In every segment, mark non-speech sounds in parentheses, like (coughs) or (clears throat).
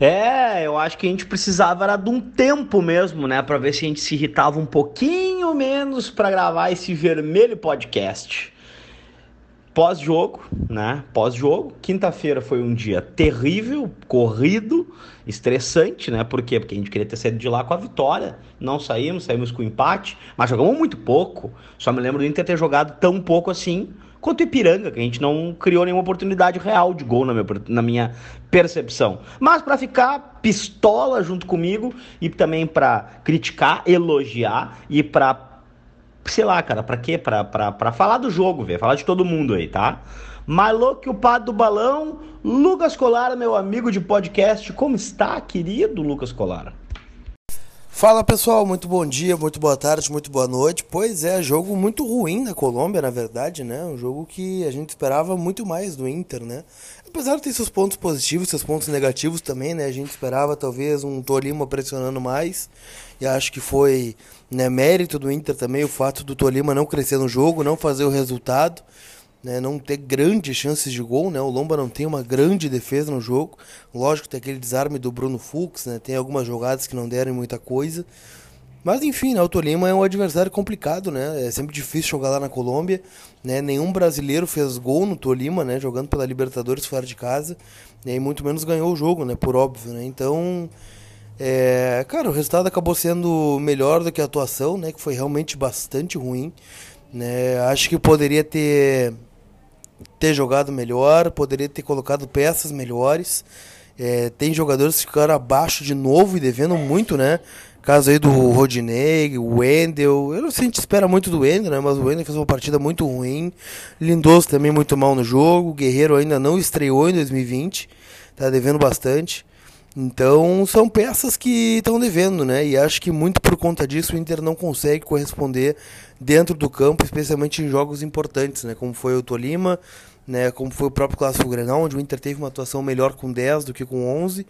É, eu acho que a gente precisava era de um tempo mesmo, né, para ver se a gente se irritava um pouquinho menos para gravar esse vermelho podcast. Pós-jogo, né? Pós-jogo, quinta-feira foi um dia terrível, corrido, estressante, né? Por quê? Porque a gente queria ter saído de lá com a vitória. Não saímos, saímos com empate, mas jogamos muito pouco. Só me lembro Inter ter jogado tão pouco assim quanto o Ipiranga, que a gente não criou nenhuma oportunidade real de gol na minha, na minha percepção. Mas para ficar pistola junto comigo e também para criticar, elogiar e para sei lá, cara, pra quê? Pra, falar do jogo, velho. Falar de todo mundo aí, tá? Que o padre do balão, Lucas Colara, meu amigo de podcast. Como está, querido Lucas Colara? Fala pessoal, muito bom dia, muito boa tarde, muito boa noite. Pois é, jogo muito ruim na Colômbia, na verdade, né? Um jogo que a gente esperava muito mais do Inter, né? Apesar de ter seus pontos positivos, seus pontos negativos também, né? A gente esperava talvez um Tolima pressionando mais. E acho que foi né, mérito do Inter também o fato do Tolima não crescer no jogo, não fazer o resultado né, não ter grandes chances de gol, né? O Lomba não tem uma grande defesa no jogo. Lógico, tem aquele desarme do Bruno Fux, né? Tem algumas jogadas que não deram muita coisa. Mas enfim, né, o Tolima é um adversário complicado, né? É sempre difícil jogar lá na Colômbia, né? Nenhum brasileiro fez gol no Tolima, né, jogando pela Libertadores fora de casa, né? e muito menos ganhou o jogo, né, por óbvio, né? Então, é, cara, o resultado acabou sendo melhor do que a atuação, né, que foi realmente bastante ruim, né? Acho que poderia ter ter jogado melhor, poderia ter colocado peças melhores. É, tem jogadores que ficaram abaixo de novo e devendo muito, né? Caso aí do Rodinei, o Wendel. Eu não sei se a gente espera muito do Wendel, né? Mas o Wendel fez uma partida muito ruim. Lindoso também muito mal no jogo. O Guerreiro ainda não estreou em 2020. Tá devendo bastante. Então são peças que estão devendo, né? E acho que muito por conta disso o Inter não consegue corresponder dentro do campo, especialmente em jogos importantes, né? Como foi o Tolima, né? Como foi o próprio Clássico Grenal, onde o Inter teve uma atuação melhor com 10 do que com 11.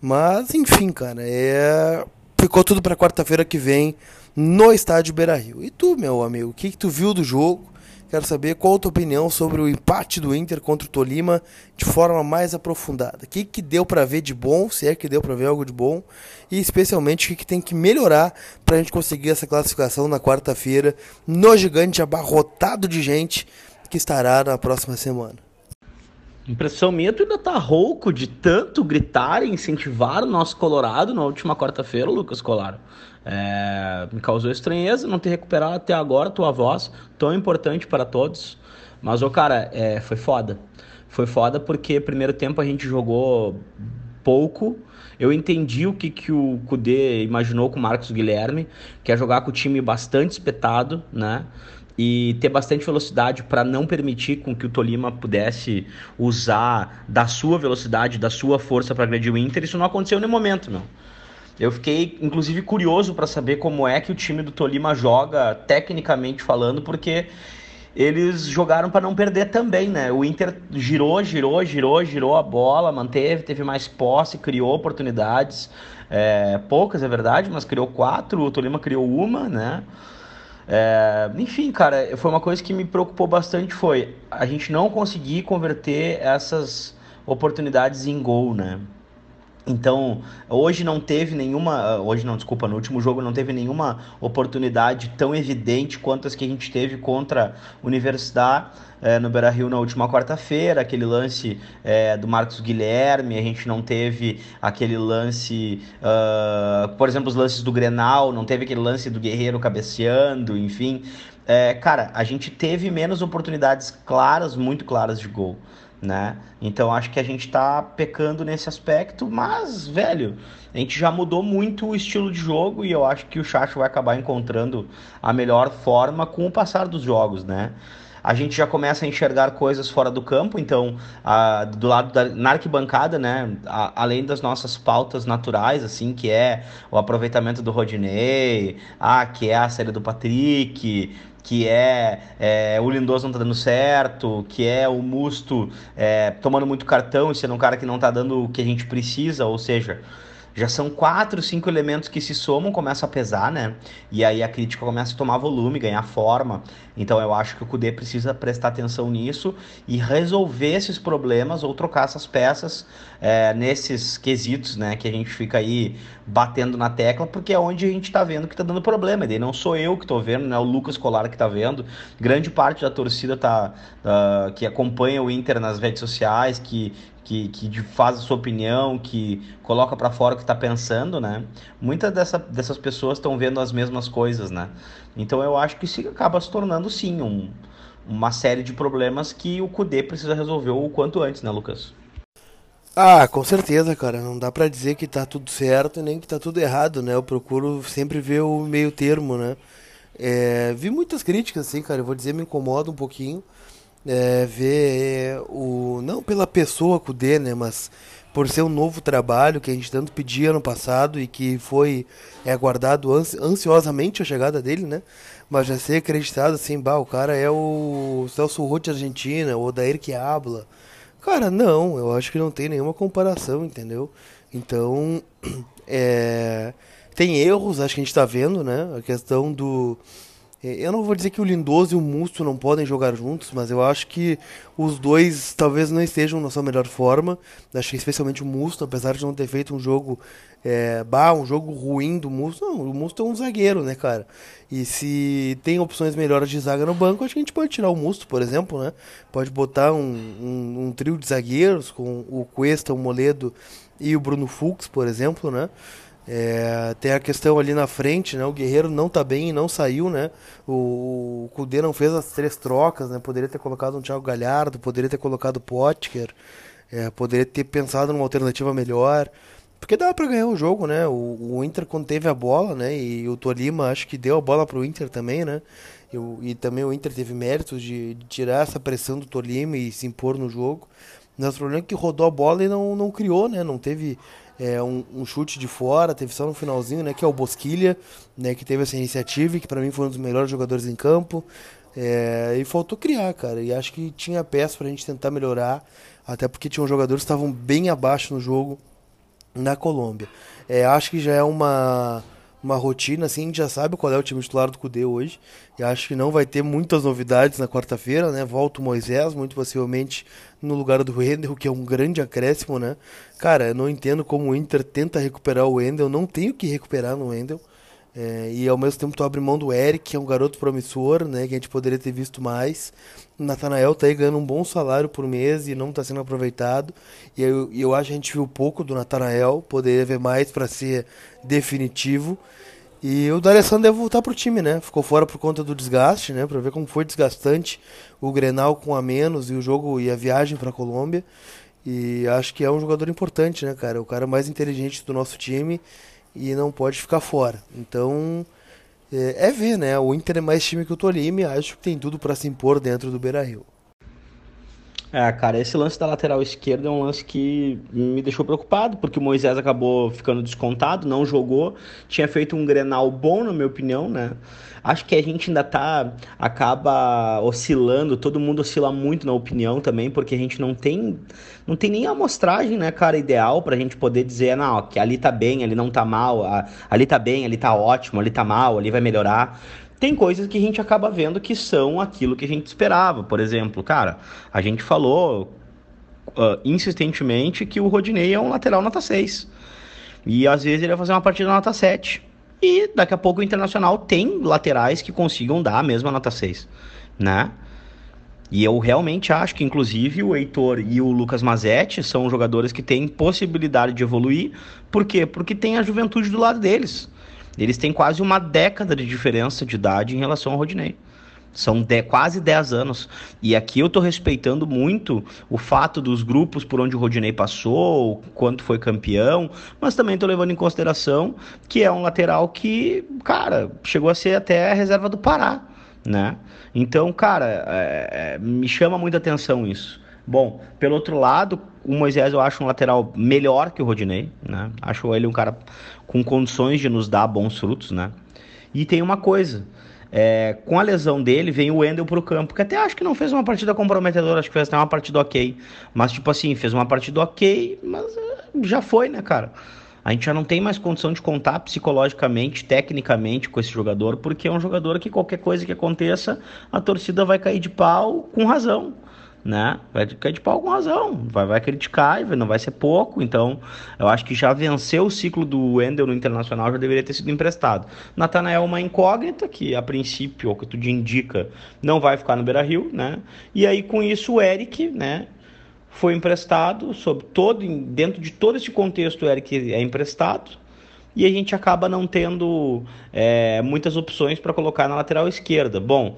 Mas enfim, cara, é ficou tudo para quarta-feira que vem no estádio Beira-Rio. E tu, meu amigo, o que que tu viu do jogo? Quero saber qual a tua opinião sobre o empate do Inter contra o Tolima de forma mais aprofundada. O que, que deu para ver de bom, se é que deu para ver algo de bom, e especialmente o que, que tem que melhorar para a gente conseguir essa classificação na quarta-feira no gigante abarrotado de gente que estará na próxima semana. Impressão minha, tu ainda tá rouco de tanto gritar e incentivar o nosso Colorado na última quarta-feira, Lucas Colaro. É, me causou estranheza não ter recuperado até agora tua voz, tão importante para todos. Mas, ô cara, é, foi foda. Foi foda porque primeiro tempo a gente jogou pouco. Eu entendi o que, que o Kudê imaginou com o Marcos Guilherme, que é jogar com o time bastante espetado, né? e ter bastante velocidade para não permitir com que o Tolima pudesse usar da sua velocidade, da sua força para agredir o Inter. Isso não aconteceu no momento, não. Eu fiquei, inclusive, curioso para saber como é que o time do Tolima joga, tecnicamente falando, porque eles jogaram para não perder também, né? O Inter girou, girou, girou, girou a bola, manteve, teve mais posse, criou oportunidades. É, poucas, é verdade, mas criou quatro, o Tolima criou uma, né? É, enfim, cara, foi uma coisa que me preocupou bastante foi a gente não conseguir converter essas oportunidades em gol, né? Então, hoje não teve nenhuma. Hoje não, desculpa, no último jogo não teve nenhuma oportunidade tão evidente quanto as que a gente teve contra a Universidade é, no Beira Rio na última quarta-feira. Aquele lance é, do Marcos Guilherme, a gente não teve aquele lance. Uh, por exemplo, os lances do Grenal, não teve aquele lance do Guerreiro cabeceando, enfim. É, cara, a gente teve menos oportunidades claras, muito claras de gol né? Então acho que a gente tá pecando nesse aspecto, mas, velho, a gente já mudou muito o estilo de jogo e eu acho que o Chacho vai acabar encontrando a melhor forma com o passar dos jogos, né? A gente já começa a enxergar coisas fora do campo, então, a, do lado da na arquibancada, né, a, além das nossas pautas naturais, assim, que é o aproveitamento do Rodinei, ah, que é a série do Patrick, que é, é, o Lindoso não tá dando certo, que é o Musto é, tomando muito cartão e sendo um cara que não tá dando o que a gente precisa, ou seja, já são quatro, cinco elementos que se somam, começam a pesar, né? E aí a crítica começa a tomar volume, ganhar forma. Então eu acho que o Cudê precisa prestar atenção nisso e resolver esses problemas ou trocar essas peças é, nesses quesitos, né? Que a gente fica aí batendo na tecla, porque é onde a gente está vendo que está dando problema. E daí não sou eu que estou vendo, né? O Lucas Colar que está vendo. Grande parte da torcida tá, uh, que acompanha o Inter nas redes sociais, que que, que faz a sua opinião, que coloca para fora o que está pensando, né? Muitas dessa, dessas pessoas estão vendo as mesmas coisas, né? Então eu acho que isso acaba se tornando sim um, uma série de problemas que o Kudê precisa resolver o quanto antes, né, Lucas? Ah, com certeza, cara. Não dá para dizer que tá tudo certo nem que tá tudo errado, né? Eu procuro sempre ver o meio termo, né? É, vi muitas críticas, assim, cara. Eu vou dizer, me incomoda um pouquinho é, ver o não pela pessoa com o D, né, mas por ser um novo trabalho que a gente tanto pedia no passado e que foi é, aguardado ansiosamente a chegada dele, né? Mas já ser acreditado assim, bah, o cara é o Celso Roth Argentina, ou Dair que habla. Cara, não, eu acho que não tem nenhuma comparação, entendeu? Então, (clears throat) é, tem erros, acho que a gente está vendo, né? A questão do eu não vou dizer que o Lindoso e o Musto não podem jogar juntos, mas eu acho que os dois talvez não estejam na sua melhor forma. Acho que especialmente o Musto, apesar de não ter feito um jogo é, bah, um jogo ruim do Musto, não, o Musto é um zagueiro, né, cara? E se tem opções melhores de zaga no banco, acho que a gente pode tirar o Musto, por exemplo, né? Pode botar um, um, um trio de zagueiros com o Cuesta, o Moledo e o Bruno Fux, por exemplo, né? É, tem a questão ali na frente, né? O Guerreiro não tá bem e não saiu, né? O, o não fez as três trocas, né? Poderia ter colocado um Thiago Galhardo, poderia ter colocado o Potker, é, poderia ter pensado numa alternativa melhor. Porque dava para ganhar o jogo, né? O, o, Inter quando teve a bola, né? E o Tolima acho que deu a bola pro Inter também, né? E, e também o Inter teve méritos de, de, tirar essa pressão do Tolima e se impor no jogo. Mas o problema é que rodou a bola e não, não criou, né? Não teve é, um, um, chute de fora, teve só no finalzinho, né, que é o Bosquilha, né, que teve essa iniciativa que para mim foi um dos melhores jogadores em campo. É, e faltou criar, cara. E acho que tinha peça pra gente tentar melhorar, até porque tinham jogadores que estavam bem abaixo no jogo na Colômbia. É, acho que já é uma uma rotina, assim, a gente já sabe qual é o time titular do Cudê hoje. E acho que não vai ter muitas novidades na quarta-feira, né? Volta o Moisés, muito possivelmente no lugar do Wendel, que é um grande acréscimo, né? Cara, eu não entendo como o Inter tenta recuperar o Wendel, não tenho que recuperar no Wendel. É, e ao mesmo tempo tu abre mão do Eric, que é um garoto promissor, né? Que a gente poderia ter visto mais. O Natanael tá aí ganhando um bom salário por mês e não está sendo aproveitado. E eu, eu acho que a gente viu pouco do Natanael, poderia ver mais para ser definitivo. E o D'Alessandro deve voltar pro time, né? Ficou fora por conta do desgaste, né? Para ver como foi desgastante o Grenal com a menos e o jogo e a viagem para Colômbia. E acho que é um jogador importante, né, cara? O cara mais inteligente do nosso time e não pode ficar fora. Então, é, é ver, né? O Inter é mais time que o Tolima e acho que tem tudo para se impor dentro do Beira-Rio. É, cara, esse lance da lateral esquerda é um lance que me deixou preocupado, porque o Moisés acabou ficando descontado, não jogou, tinha feito um Grenal bom, na minha opinião, né? Acho que a gente ainda tá acaba oscilando, todo mundo oscila muito na opinião também, porque a gente não tem não tem nem a amostragem, né, cara, ideal pra gente poder dizer, não, que ali tá bem, ali não tá mal, ali tá bem, ali tá ótimo, ali tá mal, ali vai melhorar tem coisas que a gente acaba vendo que são aquilo que a gente esperava. Por exemplo, cara, a gente falou uh, insistentemente que o Rodinei é um lateral nota 6. E às vezes ele vai fazer uma partida nota 7. E daqui a pouco o Internacional tem laterais que consigam dar a mesma nota 6, né? E eu realmente acho que, inclusive, o Heitor e o Lucas Mazetti são jogadores que têm possibilidade de evoluir. Por quê? Porque tem a juventude do lado deles. Eles têm quase uma década de diferença de idade em relação ao Rodinei. São de, quase 10 anos. E aqui eu estou respeitando muito o fato dos grupos por onde o Rodinei passou, quanto foi campeão, mas também estou levando em consideração que é um lateral que, cara, chegou a ser até a reserva do Pará, né? Então, cara, é, é, me chama muita atenção isso. Bom, pelo outro lado, o Moisés eu acho um lateral melhor que o Rodinei, né? Acho ele um cara com condições de nos dar bons frutos, né? E tem uma coisa, é, com a lesão dele, vem o Wendel pro campo, que até acho que não fez uma partida comprometedora, acho que fez até uma partida ok. Mas, tipo assim, fez uma partida ok, mas é, já foi, né, cara? A gente já não tem mais condição de contar psicologicamente, tecnicamente com esse jogador, porque é um jogador que qualquer coisa que aconteça, a torcida vai cair de pau com razão né? Vai pau com razão, vai, vai criticar, não vai ser pouco. Então, eu acho que já venceu o ciclo do Wendel no Internacional, já deveria ter sido emprestado. Natanael é uma incógnita, que a princípio, o que tudo indica, não vai ficar no Beira Rio, né? E aí, com isso, o Eric, né? Foi emprestado, sob todo, dentro de todo esse contexto, o Eric é emprestado. E a gente acaba não tendo é, muitas opções para colocar na lateral esquerda. Bom,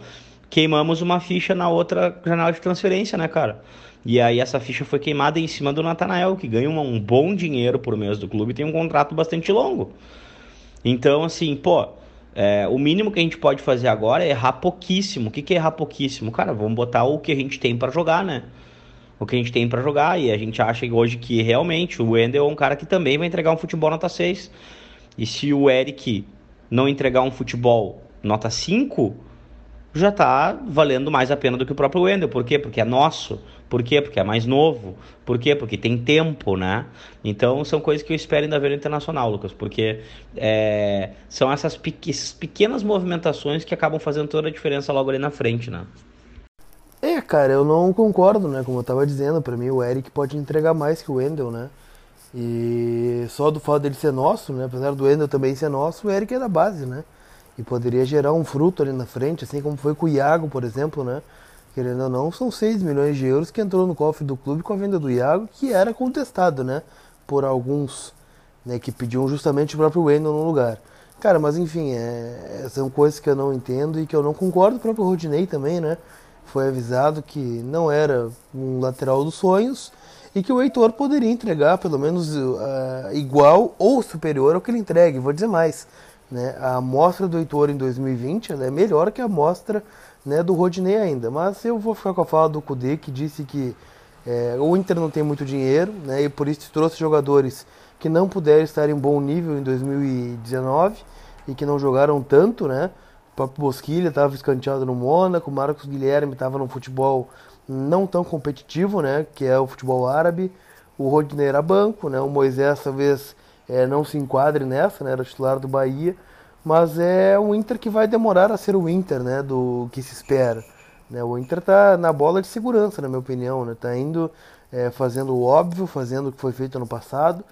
queimamos uma ficha na outra janela de transferência, né, cara? E aí essa ficha foi queimada em cima do Natanael, que ganha um bom dinheiro por mês do clube e tem um contrato bastante longo. Então, assim, pô, é, o mínimo que a gente pode fazer agora é errar pouquíssimo. O que, que é errar pouquíssimo? Cara, vamos botar o que a gente tem para jogar, né? O que a gente tem para jogar. E a gente acha hoje que realmente o Wendel é um cara que também vai entregar um futebol nota 6. E se o Eric não entregar um futebol nota 5, já está valendo mais a pena do que o próprio Wendel. Por quê? Porque é nosso. Por quê? Porque é mais novo. Por quê? Porque tem tempo, né? Então são coisas que eu espero ainda ver no Internacional, Lucas, porque é, são essas pequenas movimentações que acabam fazendo toda a diferença logo ali na frente, né? É, cara, eu não concordo, né? Como eu tava dizendo, para mim o Eric pode entregar mais que o Wendel, né? E só do fato dele ser nosso, né? Apesar do Wendel também ser nosso, o Eric é da base, né? E poderia gerar um fruto ali na frente, assim como foi com o Iago, por exemplo, né? Querendo ou não, são 6 milhões de euros que entrou no cofre do clube com a venda do Iago, que era contestado, né? Por alguns né, que pediam justamente o próprio Wendel no lugar. Cara, mas enfim, é, são coisas que eu não entendo e que eu não concordo. O próprio Rodinei também, né? Foi avisado que não era um lateral dos sonhos e que o Heitor poderia entregar pelo menos uh, igual ou superior ao que ele entregue. Vou dizer mais. Né? A amostra do Heitor em 2020 é melhor que a amostra né, do Rodinei ainda. Mas eu vou ficar com a fala do Kudê, que disse que é, o Inter não tem muito dinheiro né, e por isso trouxe jogadores que não puderam estar em bom nível em 2019 e que não jogaram tanto. Né? O próprio Bosquilha estava escanteado no Mônaco, o Marcos Guilherme estava num futebol não tão competitivo, né, que é o futebol árabe. O Rodinei era banco, né, o Moisés talvez é, não se enquadre nessa, né? Era titular do Bahia, mas é um Inter que vai demorar a ser o Inter, né? Do que se espera. Né? O Inter está na bola de segurança, na minha opinião, né? Tá indo é, fazendo o óbvio, fazendo o que foi feito ano passado,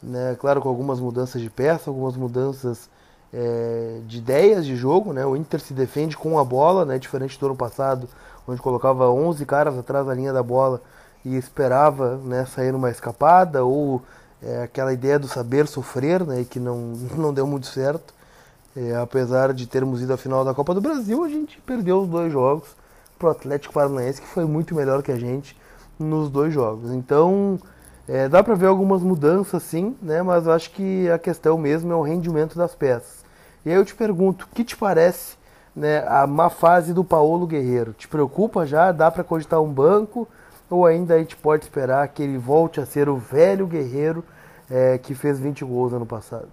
né? Claro, com algumas mudanças de peça, algumas mudanças é, de ideias de jogo, né? O Inter se defende com a bola, né? Diferente do ano passado, onde colocava 11 caras atrás da linha da bola e esperava, né? Sair numa escapada ou é, aquela ideia do saber sofrer, né, que não, (laughs) não deu muito certo. É, apesar de termos ido à final da Copa do Brasil, a gente perdeu os dois jogos para o Atlético Paranaense, que foi muito melhor que a gente nos dois jogos. Então, é, dá para ver algumas mudanças sim, né, mas acho que a questão mesmo é o rendimento das peças. E aí eu te pergunto, o que te parece né, a má fase do Paulo Guerreiro? Te preocupa já? Dá para cogitar um banco? Ou ainda a gente pode esperar que ele volte a ser o velho guerreiro é, que fez 20 gols ano passado?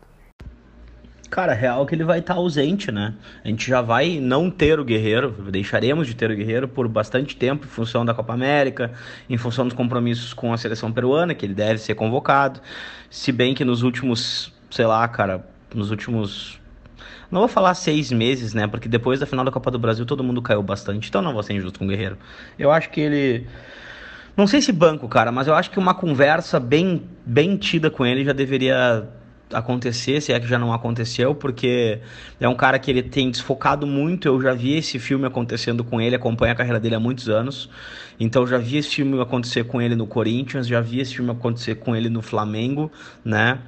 Cara, real que ele vai estar tá ausente, né? A gente já vai não ter o Guerreiro, deixaremos de ter o Guerreiro por bastante tempo, em função da Copa América, em função dos compromissos com a seleção peruana, que ele deve ser convocado. Se bem que nos últimos, sei lá, cara, nos últimos. Não vou falar seis meses, né? Porque depois da final da Copa do Brasil todo mundo caiu bastante, então não vou ser injusto com o Guerreiro. Eu acho que ele não sei se banco, cara, mas eu acho que uma conversa bem, bem tida com ele já deveria acontecer, se é que já não aconteceu, porque é um cara que ele tem desfocado muito. Eu já vi esse filme acontecendo com ele, acompanho a carreira dele há muitos anos. Então já vi esse filme acontecer com ele no Corinthians, já vi esse filme acontecer com ele no Flamengo, né?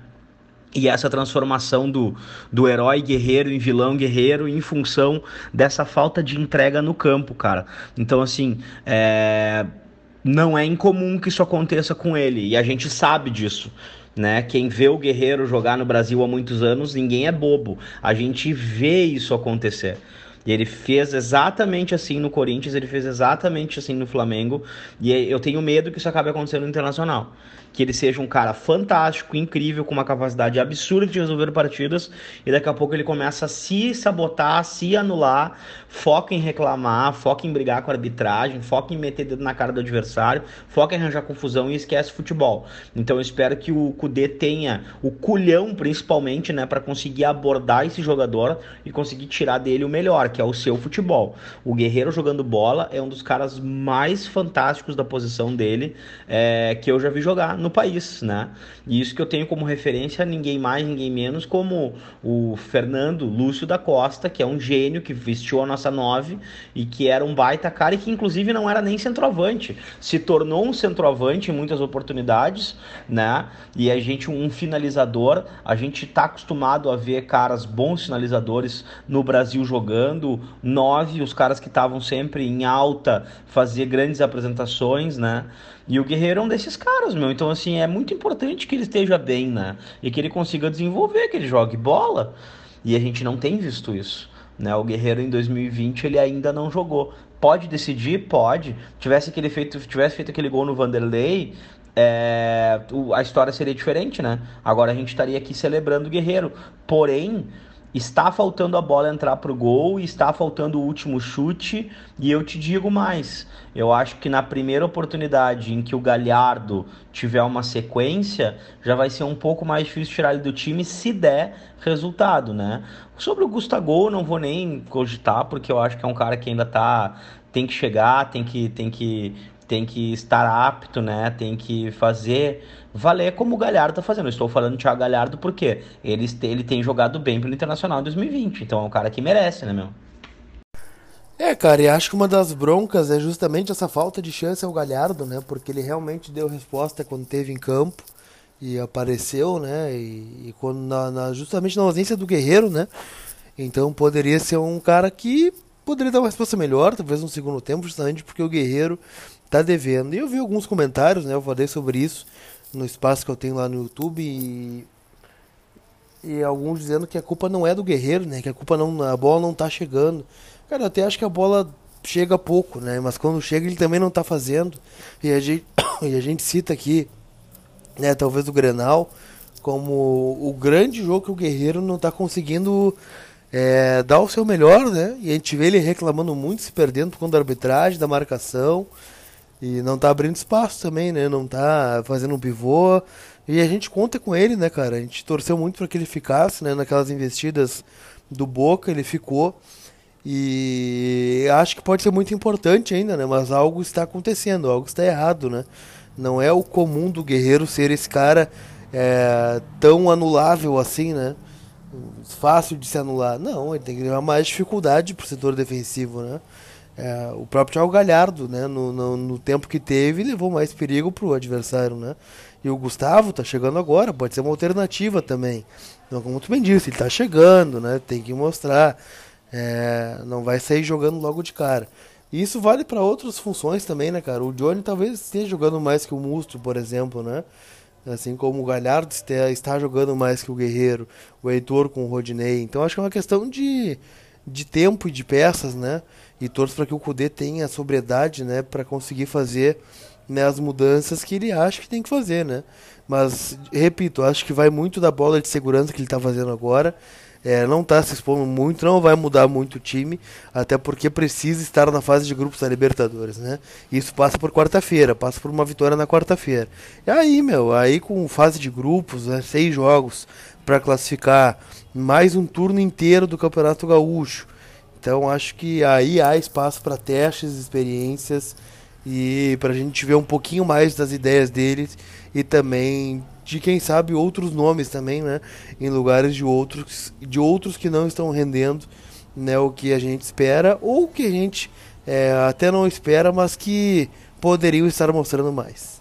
E essa transformação do, do herói guerreiro em vilão guerreiro em função dessa falta de entrega no campo, cara. Então, assim, é não é incomum que isso aconteça com ele e a gente sabe disso. Né? Quem vê o Guerreiro jogar no Brasil há muitos anos, ninguém é bobo. A gente vê isso acontecer. E ele fez exatamente assim no Corinthians, ele fez exatamente assim no Flamengo. E eu tenho medo que isso acabe acontecendo no Internacional que ele seja um cara fantástico, incrível, com uma capacidade absurda de resolver partidas, e daqui a pouco ele começa a se sabotar, se anular, foca em reclamar, foca em brigar com a arbitragem, foca em meter dedo na cara do adversário, foca em arranjar confusão e esquece futebol. Então eu espero que o Kudê tenha o culhão, principalmente, né, para conseguir abordar esse jogador e conseguir tirar dele o melhor, que é o seu futebol. O Guerreiro jogando bola é um dos caras mais fantásticos da posição dele é, que eu já vi jogar no país, né? E isso que eu tenho como referência ninguém mais, ninguém menos como o Fernando Lúcio da Costa, que é um gênio que vestiu a nossa nove e que era um baita cara e que inclusive não era nem centroavante, se tornou um centroavante em muitas oportunidades, né? E a gente um finalizador, a gente tá acostumado a ver caras bons finalizadores no Brasil jogando, nove, os caras que estavam sempre em alta, fazer grandes apresentações, né? E o Guerreiro é um desses caras, meu. Então, assim, é muito importante que ele esteja bem, né? E que ele consiga desenvolver, que ele jogue bola. E a gente não tem visto isso. Né? O Guerreiro em 2020 ele ainda não jogou. Pode decidir? Pode. Tivesse, aquele feito, tivesse feito aquele gol no Vanderlei, é, a história seria diferente, né? Agora a gente estaria aqui celebrando o Guerreiro. Porém, Está faltando a bola entrar para o gol, está faltando o último chute, e eu te digo mais: eu acho que na primeira oportunidade em que o Galhardo tiver uma sequência, já vai ser um pouco mais difícil tirar ele do time se der resultado, né? Sobre o Gustavo, não vou nem cogitar, porque eu acho que é um cara que ainda tá tem que chegar, tem que tem que tem que estar apto, né? Tem que fazer valer como o Galhardo tá fazendo. Eu estou falando do Thiago Galhardo porque ele, ele tem jogado bem pelo Internacional em 2020. Então é um cara que merece, né, meu? É, cara, e acho que uma das broncas é justamente essa falta de chance ao Galhardo, né? Porque ele realmente deu resposta quando teve em campo e apareceu, né? E, e quando na, na, justamente na ausência do Guerreiro, né? Então poderia ser um cara que poderia dar uma resposta melhor, talvez no segundo tempo, justamente porque o Guerreiro tá devendo. E eu vi alguns comentários, né? Eu falei sobre isso no espaço que eu tenho lá no YouTube e, e alguns dizendo que a culpa não é do Guerreiro, né? Que a culpa não a bola não tá chegando. Cara, eu até acho que a bola chega pouco, né? Mas quando chega ele também não tá fazendo. E a gente, (coughs) e a gente cita aqui, né, talvez o Grenal como o grande jogo que o Guerreiro não tá conseguindo é, dar o seu melhor, né? E a gente vê ele reclamando muito, se perdendo por conta da arbitragem, da marcação. E não tá abrindo espaço também, né? Não tá fazendo um pivô. E a gente conta com ele, né, cara? A gente torceu muito para que ele ficasse, né? Naquelas investidas do Boca, ele ficou. E acho que pode ser muito importante ainda, né? Mas algo está acontecendo, algo está errado, né? Não é o comum do Guerreiro ser esse cara é, tão anulável assim, né? Fácil de se anular. Não, ele tem que levar mais dificuldade pro setor defensivo, né? É, o próprio Thiago Galhardo, né, no, no, no, tempo que teve, levou mais perigo para o adversário, né? E o Gustavo está chegando agora, pode ser uma alternativa também. Então, como tu bem disse, ele está chegando, né? Tem que mostrar. É, não vai sair jogando logo de cara. E isso vale para outras funções também, né, cara? O Johnny talvez esteja jogando mais que o Mustro, por exemplo, né? Assim como o Galhardo está jogando mais que o Guerreiro, o Heitor com o Rodinei. Então acho que é uma questão de, de tempo e de peças, né? E torço para que o Cudê tenha sobriedade, né, para conseguir fazer né, as mudanças que ele acha que tem que fazer, né? Mas repito, acho que vai muito da bola de segurança que ele está fazendo agora. É, não está se expondo muito, não vai mudar muito o time, até porque precisa estar na fase de grupos da Libertadores, né? Isso passa por quarta-feira, passa por uma vitória na quarta-feira. E aí, meu, aí com fase de grupos, né, seis jogos para classificar, mais um turno inteiro do Campeonato Gaúcho. Então acho que aí há espaço para testes, experiências e para a gente ver um pouquinho mais das ideias deles e também de quem sabe outros nomes também, né, em lugares de outros de outros que não estão rendendo, né, o que a gente espera ou que a gente é, até não espera, mas que poderiam estar mostrando mais.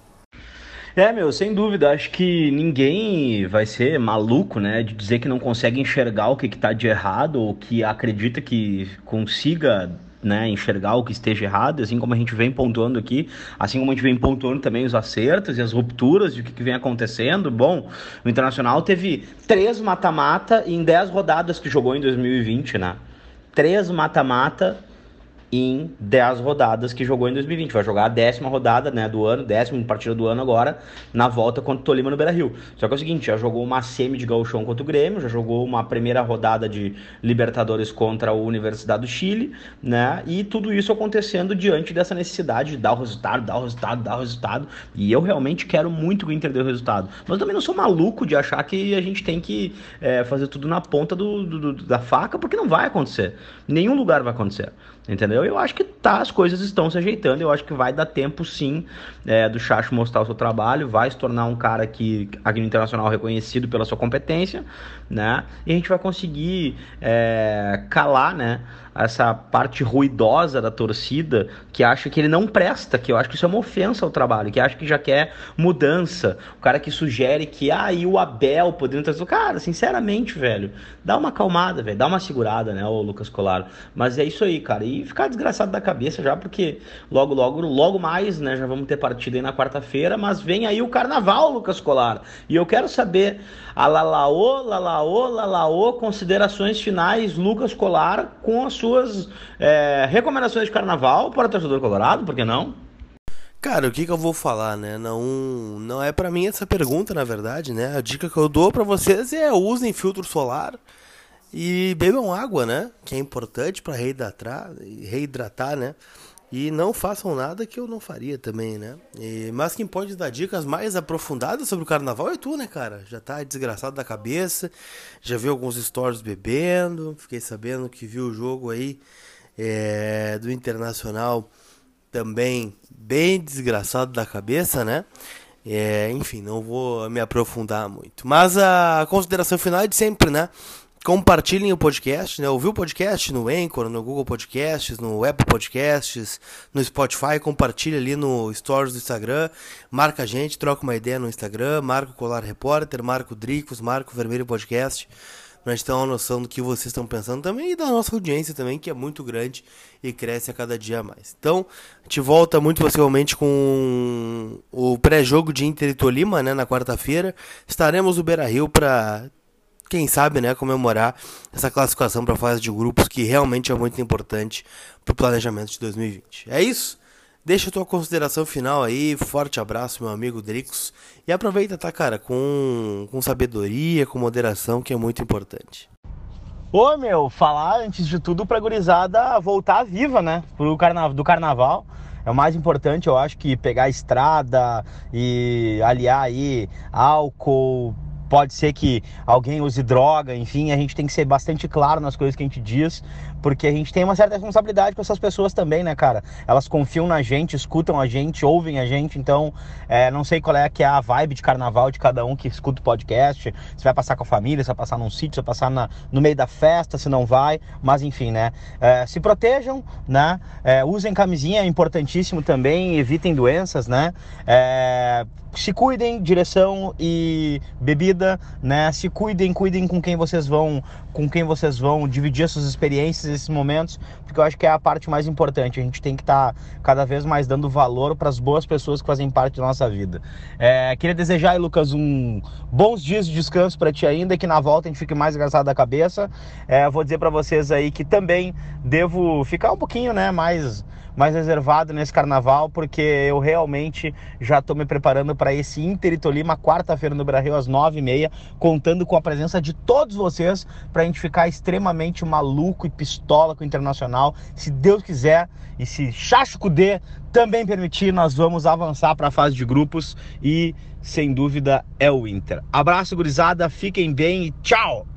É, meu, sem dúvida. Acho que ninguém vai ser maluco, né, de dizer que não consegue enxergar o que, está de errado ou que acredita que consiga né, enxergar o que esteja errado, assim como a gente vem pontuando aqui, assim como a gente vem pontuando também os acertos e as rupturas de o que, que vem acontecendo. Bom, o Internacional teve três mata-mata em dez rodadas que jogou em 2020, né? três mata-mata em 10 rodadas que jogou em 2020. Vai jogar a décima rodada né, do ano, décima partida do ano agora, na volta contra o Tolima no Beira-Rio. Só que é o seguinte, já jogou uma semi de gauchão contra o Grêmio, já jogou uma primeira rodada de Libertadores contra a Universidade do Chile, né? E tudo isso acontecendo diante dessa necessidade de dar o resultado, dar o resultado, dar o resultado. E eu realmente quero muito que o Inter dê o resultado. Mas também não sou maluco de achar que a gente tem que é, fazer tudo na ponta do, do, da faca, porque não vai acontecer. Nenhum lugar vai acontecer. Entendeu? Eu acho que tá, as coisas estão se ajeitando. Eu acho que vai dar tempo sim é, do Chacho mostrar o seu trabalho, vai se tornar um cara que aqui no internacional reconhecido pela sua competência, né? E a gente vai conseguir é, calar, né? Essa parte ruidosa da torcida que acha que ele não presta, que eu acho que isso é uma ofensa ao trabalho, que acha que já quer mudança. O cara que sugere que, ah, e o Abel podendo trazer. Cara, sinceramente, velho, dá uma acalmada, velho, dá uma segurada, né, o Lucas Colaro. Mas é isso aí, cara. E ficar desgraçado da cabeça já, porque logo, logo, logo mais, né, já vamos ter partida aí na quarta-feira, mas vem aí o carnaval, Lucas Colaro. E eu quero saber, a Lalaô, Lalaô, Lalaô, considerações finais, Lucas Colar, com as suas é, recomendações de carnaval para o torcedor colorado, por que não? Cara, o que, que eu vou falar, né? Não, não é para mim essa pergunta, na verdade, né? A dica que eu dou para vocês é usem filtro solar e bebam água, né? Que é importante para reidratar, reidratar, né? E não façam nada que eu não faria também, né? E, mas quem pode dar dicas mais aprofundadas sobre o carnaval é tu, né, cara? Já tá desgraçado da cabeça, já viu alguns stories bebendo, fiquei sabendo que viu o jogo aí é, do Internacional também bem desgraçado da cabeça, né? É, enfim, não vou me aprofundar muito. Mas a consideração final é de sempre, né? Compartilhem o podcast, né? Ouviu o podcast no Anchor, no Google Podcasts, no Apple Podcasts, no Spotify, compartilha ali no Stories do Instagram, marca a gente, troca uma ideia no Instagram, marca o Colar Repórter, marca o Dricos, marca o Vermelho Podcast, pra gente ter uma noção do que vocês estão pensando também e da nossa audiência também, que é muito grande e cresce a cada dia mais. Então, a gente volta muito possivelmente com o pré-jogo de Inter e Tolima, né, na quarta-feira. Estaremos no Beira-Rio para quem sabe, né, comemorar essa classificação para a fase de grupos que realmente é muito importante para o planejamento de 2020. É isso. Deixa a tua consideração final aí, forte abraço, meu amigo Dricos, e aproveita, tá, cara, com, com sabedoria, com moderação, que é muito importante. Ô, meu, falar antes de tudo pra gurizada voltar viva, né, pro carna do carnaval. É o mais importante, eu acho que pegar a estrada e aliar aí álcool, pode ser que alguém use droga, enfim, a gente tem que ser bastante claro nas coisas que a gente diz, porque a gente tem uma certa responsabilidade com essas pessoas também, né, cara? Elas confiam na gente, escutam a gente, ouvem a gente, então é, não sei qual é que é a vibe de carnaval de cada um que escuta o podcast, se vai passar com a família, se vai passar num sítio, se vai passar na, no meio da festa, se não vai, mas enfim, né? É, se protejam, né? É, usem camisinha, é importantíssimo também, evitem doenças, né? É, se cuidem, direção e bebida, né? Se cuidem, cuidem com quem vocês vão, com quem vocês vão dividir suas experiências, esses momentos, porque eu acho que é a parte mais importante. A gente tem que estar tá cada vez mais dando valor para as boas pessoas que fazem parte da nossa vida. É, queria desejar, aí, Lucas, um bons dias de descanso para ti ainda, que na volta a gente fique mais engraçado da cabeça. É, vou dizer para vocês aí que também devo ficar um pouquinho, né, mais mais reservado nesse carnaval, porque eu realmente já estou me preparando para esse Inter e Tolima, quarta-feira no Brasil, às nove e meia, contando com a presença de todos vocês, para a gente ficar extremamente maluco e pistola com o Internacional. Se Deus quiser, e se Chacho D também permitir, nós vamos avançar para a fase de grupos e, sem dúvida, é o Inter. Abraço, gurizada, fiquem bem e tchau!